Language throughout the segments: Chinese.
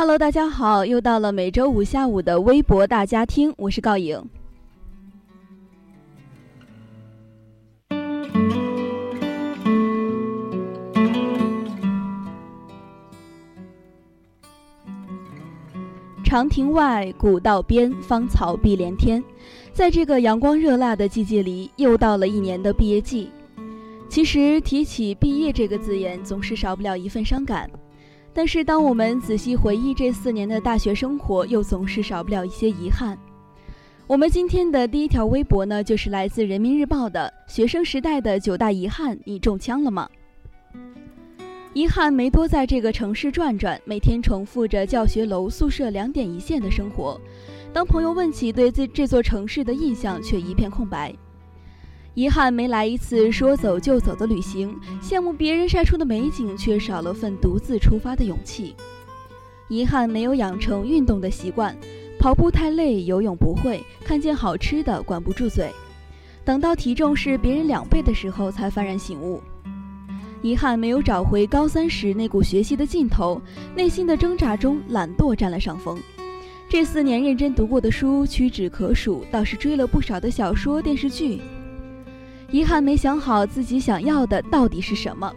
Hello，大家好，又到了每周五下午的微博大家听，我是告颖。长亭外，古道边，芳草碧连天。在这个阳光热辣的季节里，又到了一年的毕业季。其实提起毕业这个字眼，总是少不了一份伤感。但是，当我们仔细回忆这四年的大学生活，又总是少不了一些遗憾。我们今天的第一条微博呢，就是来自人民日报的“学生时代的九大遗憾”，你中枪了吗？遗憾没多在这个城市转转，每天重复着教学楼、宿舍两点一线的生活。当朋友问起对这这座城市的印象，却一片空白。遗憾没来一次说走就走的旅行，羡慕别人晒出的美景，却少了份独自出发的勇气。遗憾没有养成运动的习惯，跑步太累，游泳不会，看见好吃的管不住嘴，等到体重是别人两倍的时候才幡然醒悟。遗憾没有找回高三时那股学习的劲头，内心的挣扎中懒惰占了上风。这四年认真读过的书屈指可数，倒是追了不少的小说电视剧。遗憾没想好自己想要的到底是什么，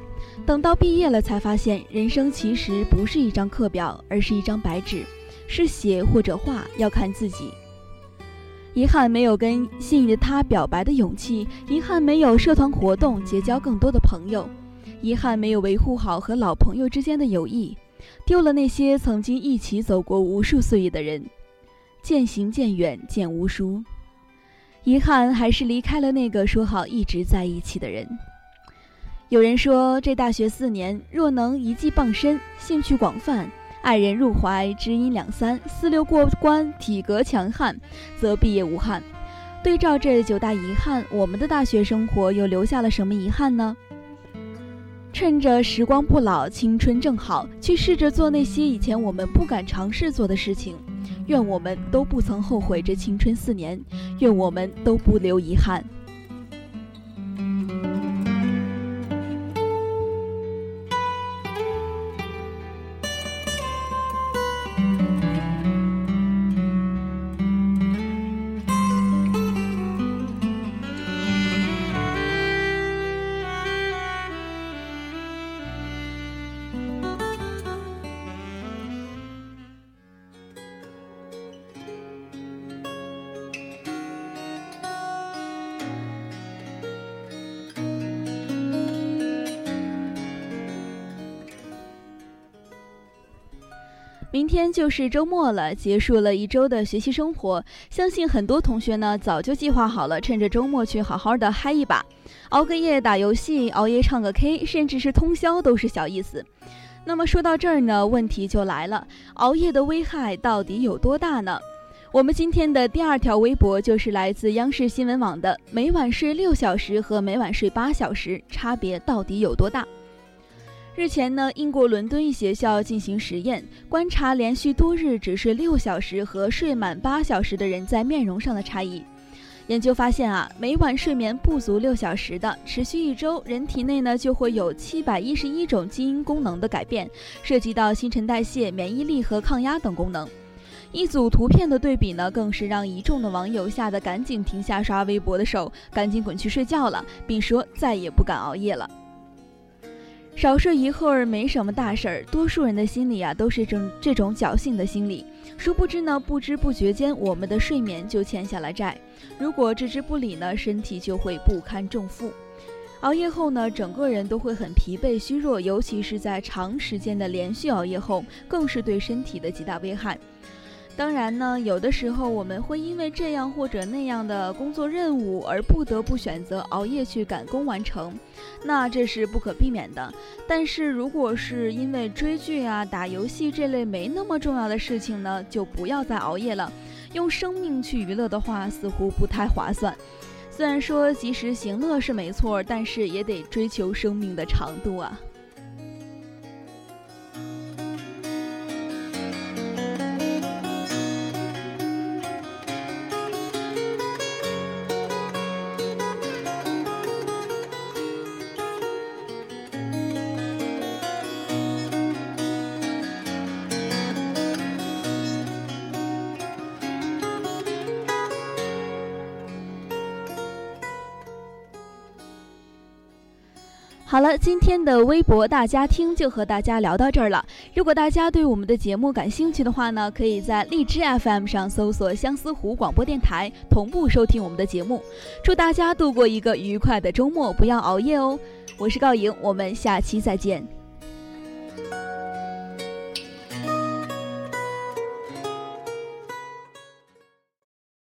等到毕业了才发现，人生其实不是一张课表，而是一张白纸，是写或者画要看自己。遗憾没有跟心仪的他表白的勇气，遗憾没有社团活动结交更多的朋友，遗憾没有维护好和老朋友之间的友谊，丢了那些曾经一起走过无数岁月的人，渐行渐远渐无书。遗憾还是离开了那个说好一直在一起的人。有人说，这大学四年，若能一技傍身，兴趣广泛，爱人入怀，知音两三，四六过关，体格强悍，则毕业无憾。对照这九大遗憾，我们的大学生活又留下了什么遗憾呢？趁着时光不老，青春正好，去试着做那些以前我们不敢尝试做的事情。愿我们都不曾后悔这青春四年，愿我们都不留遗憾。明天就是周末了，结束了一周的学习生活，相信很多同学呢早就计划好了，趁着周末去好好的嗨一把，熬个夜打游戏，熬夜唱个 K，甚至是通宵都是小意思。那么说到这儿呢，问题就来了，熬夜的危害到底有多大呢？我们今天的第二条微博就是来自央视新闻网的：每晚睡六小时和每晚睡八小时差别到底有多大？日前呢，英国伦敦一学校进行实验，观察连续多日只睡六小时和睡满八小时的人在面容上的差异。研究发现啊，每晚睡眠不足六小时的，持续一周，人体内呢就会有七百一十一种基因功能的改变，涉及到新陈代谢、免疫力和抗压等功能。一组图片的对比呢，更是让一众的网友吓得赶紧停下刷微博的手，赶紧滚去睡觉了，并说再也不敢熬夜了。少睡一会儿没什么大事儿，多数人的心里啊都是这这种侥幸的心理。殊不知呢，不知不觉间，我们的睡眠就欠下了债。如果置之不理呢，身体就会不堪重负。熬夜后呢，整个人都会很疲惫虚弱，尤其是在长时间的连续熬夜后，更是对身体的极大危害。当然呢，有的时候我们会因为这样或者那样的工作任务而不得不选择熬夜去赶工完成，那这是不可避免的。但是如果是因为追剧啊、打游戏这类没那么重要的事情呢，就不要再熬夜了。用生命去娱乐的话，似乎不太划算。虽然说及时行乐是没错，但是也得追求生命的长度啊。好了，今天的微博大家听就和大家聊到这儿了。如果大家对我们的节目感兴趣的话呢，可以在荔枝 FM 上搜索相思湖广播电台，同步收听我们的节目。祝大家度过一个愉快的周末，不要熬夜哦。我是高莹，我们下期再见。